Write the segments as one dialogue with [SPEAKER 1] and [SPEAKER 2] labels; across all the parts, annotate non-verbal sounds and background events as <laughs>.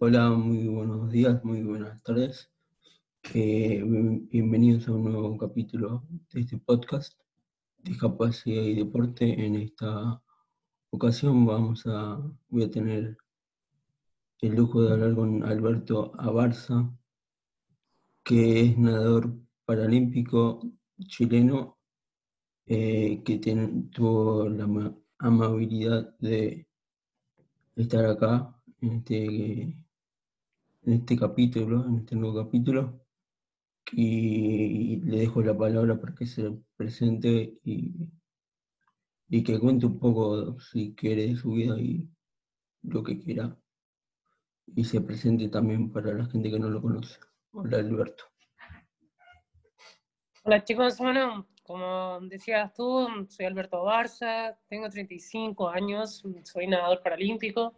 [SPEAKER 1] Hola, muy buenos días, muy buenas tardes. Eh, bienvenidos a un nuevo capítulo de este podcast, Discapacidad y Deporte. En esta ocasión vamos a, voy a tener el lujo de hablar con Alberto Abarza, que es nadador paralímpico chileno, eh, que tuvo la amabilidad de estar acá en este en este capítulo, en este nuevo capítulo, y le dejo la palabra para que se presente y, y que cuente un poco, si quiere, de su vida y lo que quiera, y se presente también para la gente que no lo conoce. Hola, Alberto.
[SPEAKER 2] Hola chicos, bueno, como decías tú, soy Alberto Barza, tengo 35 años, soy nadador paralímpico.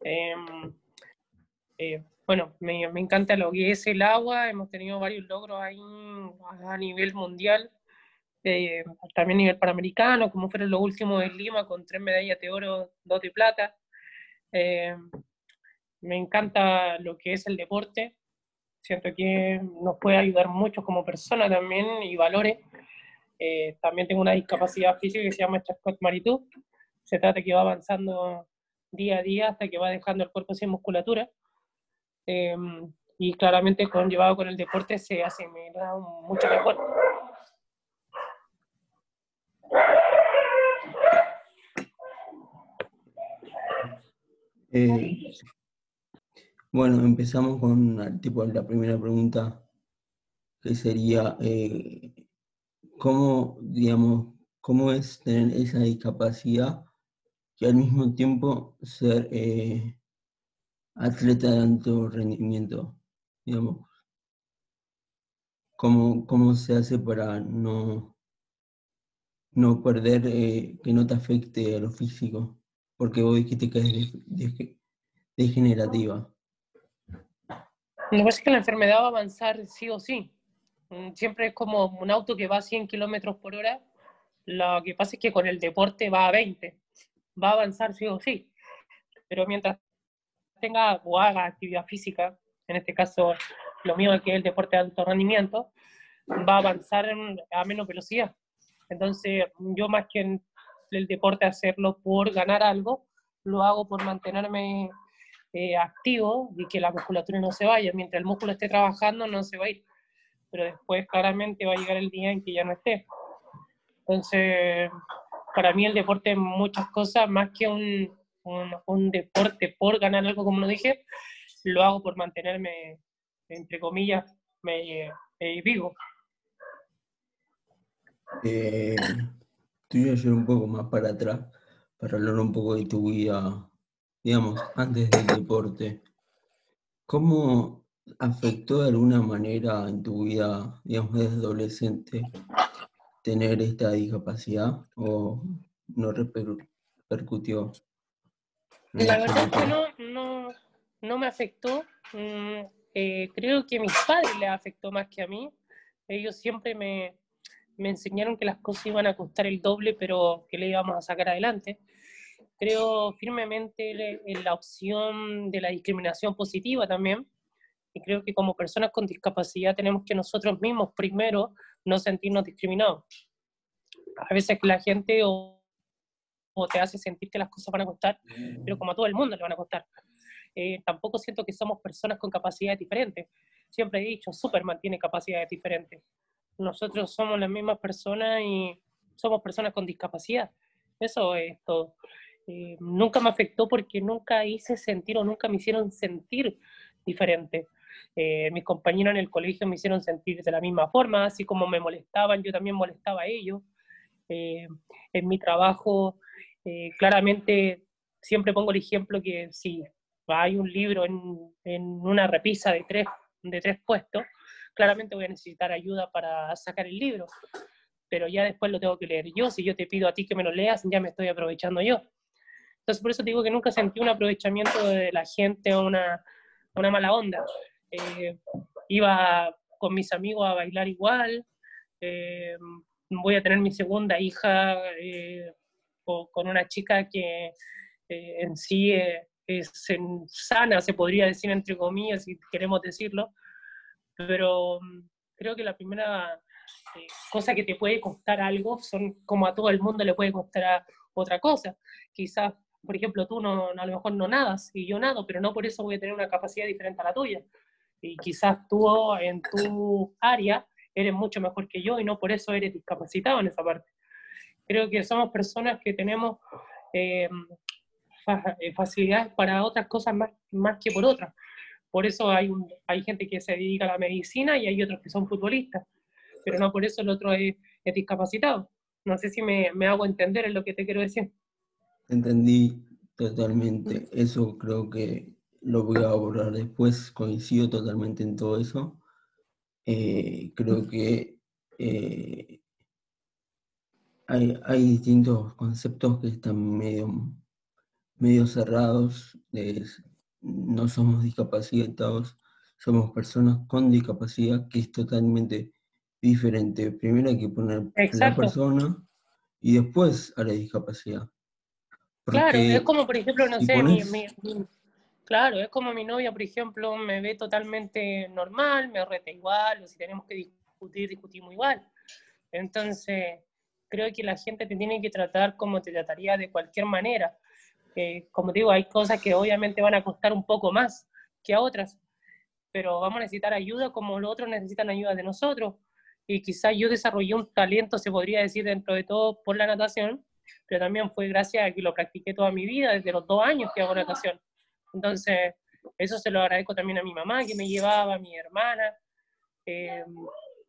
[SPEAKER 2] Em, eh, bueno, me, encanta lo que es el agua, hemos tenido varios logros ahí a nivel mundial, eh, también a nivel panamericano, como fueron los últimos de Lima con tres medallas de oro, dos de plata. Eh, me encanta lo que es el deporte, siento que nos puede ayudar mucho como persona también y valores. Eh, también tengo una discapacidad física que se llama Chascot Maritud. Se trata que va avanzando día a día hasta que va dejando el cuerpo sin musculatura. Em, y claramente conllevado con el deporte se hace mucho mejor.
[SPEAKER 1] Eh, bueno, empezamos con tipo, la primera pregunta, que sería, eh, ¿cómo, digamos, cómo es tener esa discapacidad y al mismo tiempo ser eh, atleta de alto rendimiento, digamos. ¿Cómo, cómo se hace para no, no perder, eh, que no te afecte a lo físico? Porque vos dijiste que es degenerativa.
[SPEAKER 2] Lo que pasa es que la enfermedad va a avanzar sí o sí. Mm, siempre es como un auto que va a 100 kilómetros por hora. Lo que pasa es que con el deporte va a 20. Va a avanzar sí o sí. Pero mientras tenga o haga actividad física, en este caso lo mío que es el deporte de alto rendimiento, va a avanzar a menos velocidad. Entonces, yo más que en el deporte hacerlo por ganar algo, lo hago por mantenerme eh, activo y que la musculatura no se vaya. Mientras el músculo esté trabajando, no se va a ir. Pero después claramente va a llegar el día en que ya no esté. Entonces, para mí el deporte es muchas cosas, más que un, un, deporte por ganar algo, como lo dije, lo hago por mantenerme, entre comillas, me, vivo.
[SPEAKER 1] Eh, te voy a ir un poco más para atrás para hablar un poco de tu vida, digamos, antes del deporte. ¿Cómo afectó de alguna manera en tu vida, digamos, desde adolescente, tener esta discapacidad o no repercutió?
[SPEAKER 2] La verdad es que no, no, me afectó. Mm, eh, creo que a mis padres les afectó más que a mí. Ellos siempre me, me enseñaron que las cosas iban a costar el doble, pero que le íbamos a sacar adelante. Creo firmemente en la opción de la discriminación positiva también. Y creo que como personas con discapacidad tenemos que nosotros mismos primero no sentirnos discriminados. A veces la gente o te hace sentir que las cosas van a costar, pero mm. como a todo el mundo le van a costar. Eh, tampoco siento que somos personas con capacidades diferentes. Siempre he dicho, Superman tiene capacidades diferentes. Nosotros somos las mismas personas y somos personas con discapacidad. Eso es todo. Eh, nunca me afectó porque nunca hice sentir o nunca me hicieron sentir diferente. Eh, mis compañeros en el colegio me hicieron sentir de la misma forma, así como me molestaban, yo también molestaba a ellos. en mi trabajo eh, claramente siempre pongo el ejemplo que si hay un libro en, en, una repisa de tres, de tres puestos, claramente voy a necesitar ayuda para sacar el libro, pero ya después lo tengo que leer yo, si yo te pido a ti que me lo leas, ya me estoy aprovechando yo. Entonces por eso digo que nunca sentí un aprovechamiento de la gente o una, una mala onda. Eh, iba con mis amigos a bailar igual, eh, voy a tener mi segunda hija con una chica que eh, en sí eh, sana, se podría decir entre comillas, si queremos decirlo, pero mm, creo que la primera eh, cosa que te puede costar algo son como a todo el mundo le puede costar otra cosa. Quizás, por ejemplo, tú no, a lo mejor no nadas y yo nado, pero no por eso voy a tener una capacidad diferente a la tuya. Y quizás tú en tu área eres mucho mejor que yo y no por eso eres discapacitado en esa parte. Creo que somos personas que tenemos eh, eh, facilidades para otras cosas más, más que por otras. Por eso hay, hay gente que se dedica a la medicina y hay otros que son futbolistas, pero no por eso el otro es, discapacitado. No sé si me, me, hago entender en lo que te quiero decir.
[SPEAKER 1] Entendí totalmente. Eso creo que lo voy a abordar después. Coincido totalmente en todo eso. Eh, creo que eh, hay, hay, distintos conceptos que están medio medio cerrados, no somos discapacitados, somos personas con discapacidad, que es totalmente diferente. Primero hay que poner la persona y después a la discapacidad.
[SPEAKER 2] claro, es como, por ejemplo, no sé, mi, claro, es como mi novia, por ejemplo, me ve totalmente normal, me reta igual, o si tenemos que discutir, discutimos igual. Entonces, creo que la gente te tiene que tratar como te trataría de cualquier manera como digo, hay cosas que obviamente van a costar un poco más que a otras, pero vamos a necesitar ayuda como los otros necesitan ayuda de nosotros. Y quizás yo desarrollé un talento, se podría decir, dentro de todo por la natación, pero también fue gracias a que lo practiqué toda mi vida, desde los dos años que hago natación. Entonces, eso se lo agradezco también a mi mamá que me llevaba, a mi hermana. Eh,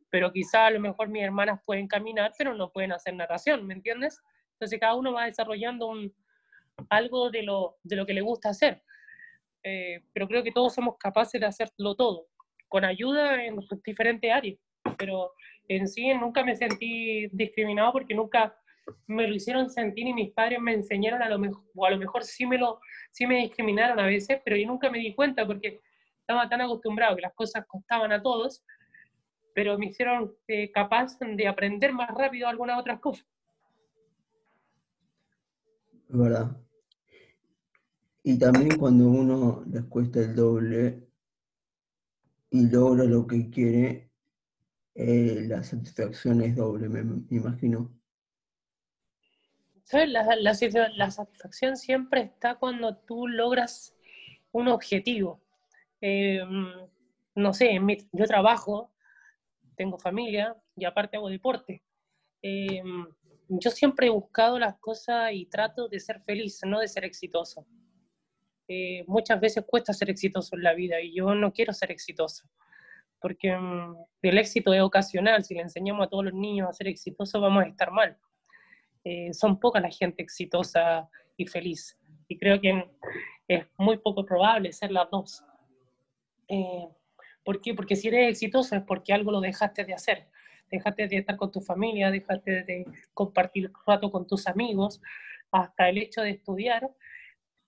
[SPEAKER 2] pero quizá a lo mejor mis hermanas pueden caminar, pero no pueden hacer natación, ¿me entiendes? Entonces cada uno va desarrollando algo de lo, de lo que le gusta hacer. Eh, pero creo que todos somos capaces de hacerlo todo, con ayuda en diferentes áreas. Pero en sí nunca me sentí discriminado porque nunca me lo hicieron sentir y mis padres me enseñaron a lo mejor, o a lo mejor sí me, lo, sí me discriminaron a veces, pero yo nunca me di cuenta porque estaba tan acostumbrado que las cosas costaban a todos, pero me hicieron eh, capaz de aprender más rápido algunas otras cosas.
[SPEAKER 1] ¿Verdad? Y también cuando uno les cuesta el doble y logra lo que quiere, eh, la satisfacción es doble, me, imagino.
[SPEAKER 2] ¿Sabes? La, satisfacción siempre está cuando tú logras un objetivo. Eh, no sé, yo trabajo, tengo familia y aparte hago deporte. Eh, yo siempre he buscado las cosas y trato de ser feliz, no de ser exitoso. Eh, muchas veces cuesta ser exitoso en la vida y yo no quiero ser exitoso, porque mm, el éxito es ocasional, si le enseñamos a todos los niños a ser exitosos vamos a estar mal. Eh, son pocas la gente exitosa y feliz, y creo que es muy poco probable ser las dos. Eh, ¿Por qué? Porque si eres exitoso es porque algo lo dejaste de hacer. Dejaste de estar con tu familia, dejaste de compartir rato con tus amigos, hasta el hecho de estudiar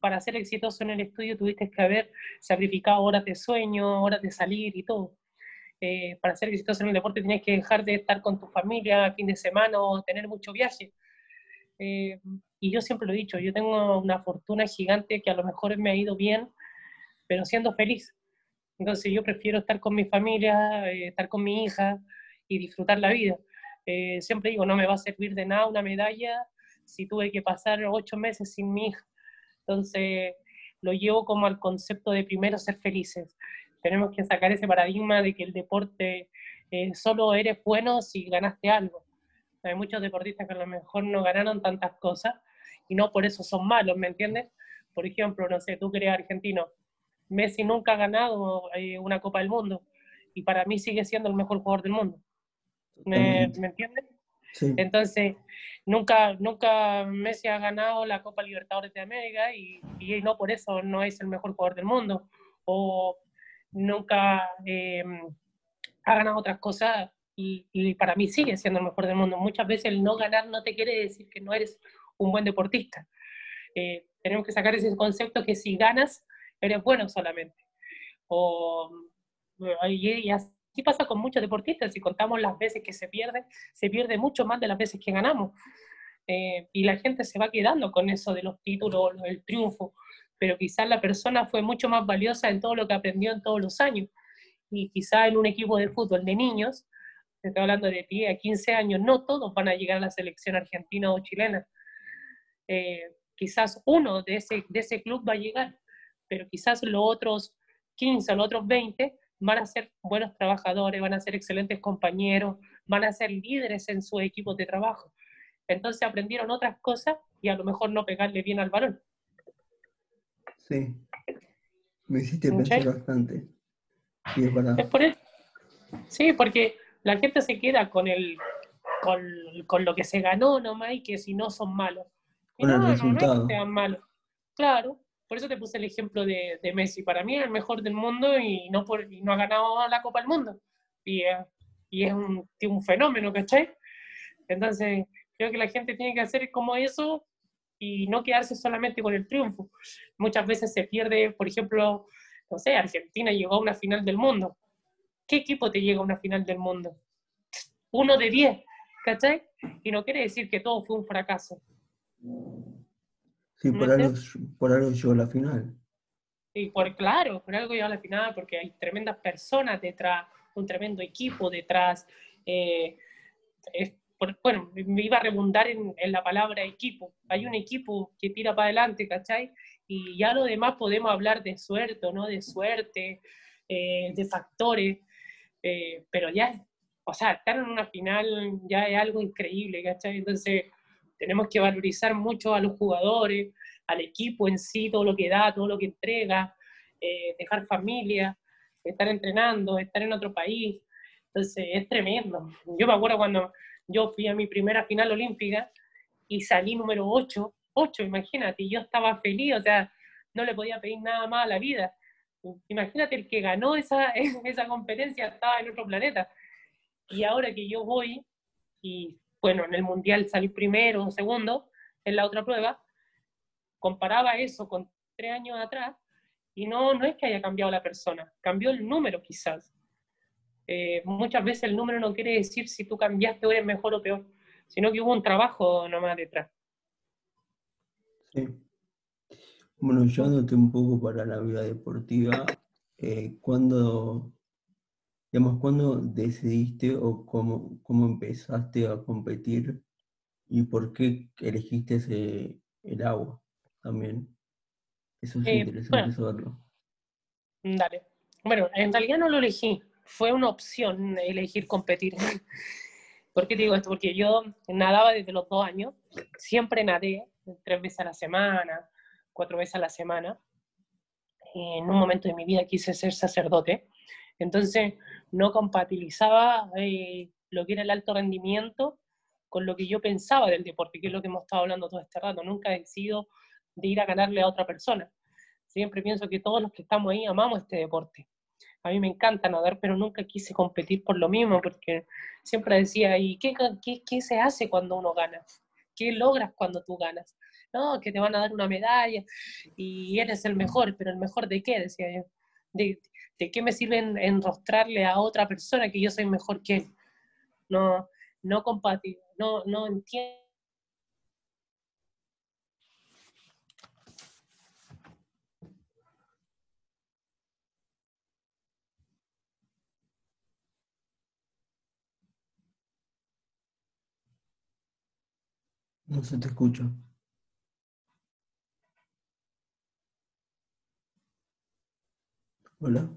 [SPEAKER 2] para ser exitoso en el estudio tuviste que haber sacrificado horas de sueño, horas de salir y todo. Eh, para ser exitoso en el deporte tienes que dejar de estar con tu familia fin de semana o tener mucho viaje. Eh, y yo siempre lo he dicho, yo tengo una fortuna gigante que a lo mejor me ha ido bien, pero siendo feliz. Entonces yo prefiero estar con mi familia, eh, estar con mi hija y disfrutar la vida. siempre digo, no me va a servir de nada una medalla si tuve que pasar ocho meses sin mi hija. Entonces, lo llevo como al concepto de primero ser felices. Tenemos que sacar ese paradigma de que el deporte eh, solo eres bueno si ganaste algo. Hay muchos deportistas que a lo mejor no ganaron tantas cosas y no por eso son malos, ¿me entiendes? Por ejemplo, no sé, tú eres argentino, Messi nunca ha ganado eh, una Copa del Mundo y para mí sigue siendo el mejor jugador del mundo. ¿Me, ¿me entiendes? Entonces, nunca, nunca Messi ha ganado la Copa Libertadores de América y, y no por eso no es el mejor jugador del mundo. O nunca eh, ha ganado otras cosas y, y, para mí sigue siendo el mejor del mundo. Muchas veces el no ganar no te quiere decir que no eres un buen deportista. Eh, tenemos que sacar ese concepto que si ganas, eres bueno solamente. O, y, y Así pasa con muchos deportistas, si contamos las veces que se pierde, se pierde mucho más de las veces que ganamos. Eh, y la gente se va quedando con eso de los títulos, el triunfo. pero quizás la persona fue mucho más valiosa en todo lo que aprendió en todos los años. Y quizás en un equipo de fútbol de niños, estoy hablando de 10 a 15 años, no todos van a llegar a la selección argentina o chilena. Eh, quizás uno de ese, de ese club va a llegar, pero quizás los otros 15 o los otros 20 van a ser buenos trabajadores, van a ser excelentes compañeros, van a ser líderes en su equipo de trabajo. Entonces aprendieron otras cosas y a lo mejor no pegarle bien al balón.
[SPEAKER 1] Sí, me hiciste pensar bastante. Sí,
[SPEAKER 2] por Sí, porque la gente se queda con el con, lo que se ganó nomás y que si no son malos.
[SPEAKER 1] con el resultado. No,
[SPEAKER 2] sean malos. Claro, por eso te puse el ejemplo de, Messi. Para mí es el mejor del mundo y no, por, no ha ganado la Copa del Mundo. Y, eh, y es un, un fenómeno, ¿cachai? Entonces, creo que la gente tiene que hacer como eso y no quedarse solamente con el triunfo. Muchas veces se pierde, por ejemplo, no sé, Argentina llegó a una final del mundo. ¿Qué equipo te llega a una final del mundo? Uno de diez, ¿cachai? Y no quiere decir que todo fue un fracaso.
[SPEAKER 1] Sí, por, algo, por algo llegó a la final.
[SPEAKER 2] Sí, por, claro, por algo llegó a la final, porque hay tremendas personas detrás, un tremendo equipo detrás. Eh, bueno, me iba a redundar en, la palabra equipo. Hay un equipo que tira para adelante, ¿cachai? Y ya lo demás podemos hablar de suerte, ¿no? De suerte, eh, de factores, eh, pero ya, o sea, estar en una final ya es algo increíble, ¿cachai? Entonces, tenemos que valorizar mucho a los jugadores, al equipo en sí, todo lo que da, todo lo que entrega, eh, dejar familia, estar entrenando, estar en otro país. Entonces es tremendo. Yo me acuerdo cuando yo fui a mi primera final olímpica y salí número 8, 8, imagínate, y yo estaba feliz, o sea, no le podía pedir nada más a la vida. Imagínate el que ganó esa, <laughs> esa competencia estaba en otro planeta. Y ahora que yo voy y bueno, en el mundial salí primero o segundo en la otra prueba, comparaba eso con tres años atrás y no, no es que haya cambiado la persona, cambió el número quizás. Eh, muchas veces el número no quiere decir si tú cambiaste o eres mejor o peor, sino que hubo un trabajo nomás detrás.
[SPEAKER 1] Sí. Bueno, llevándote un poco para la vida deportiva, eh, ¿cuándo digamos, ¿cuándo decidiste o cómo, cómo empezaste a competir y por qué elegiste ese, el agua también? Eso es eh, interesante saberlo.
[SPEAKER 2] Dale. Bueno, en realidad no lo elegí, fue una opción elegir competir. <laughs> ¿Por qué te digo esto? Porque yo nadaba desde los dos años, siempre nadé tres veces a la semana, cuatro veces a la semana. En un momento de mi vida quise ser sacerdote, entonces no compatibilizaba eh, lo que era el alto rendimiento con lo que yo pensaba del deporte, que es lo que hemos estado hablando todo este rato. Nunca he decidido de ir a ganarle a otra persona. Siempre pienso que todos los que estamos ahí amamos este deporte. A mí me encanta nadar, pero nunca quise competir por lo mismo, porque siempre decía, ¿y qué, qué, qué se hace cuando uno gana? ¿Qué logras cuando tú ganas? No, que te van a dar una medalla y eres el mejor, pero el mejor de qué, decía yo. De, ¿de qué me sirve enrostrarle a otra persona que yo soy mejor que él? No, no compatible, no, no entiendo.
[SPEAKER 1] No se te escucha. Hola.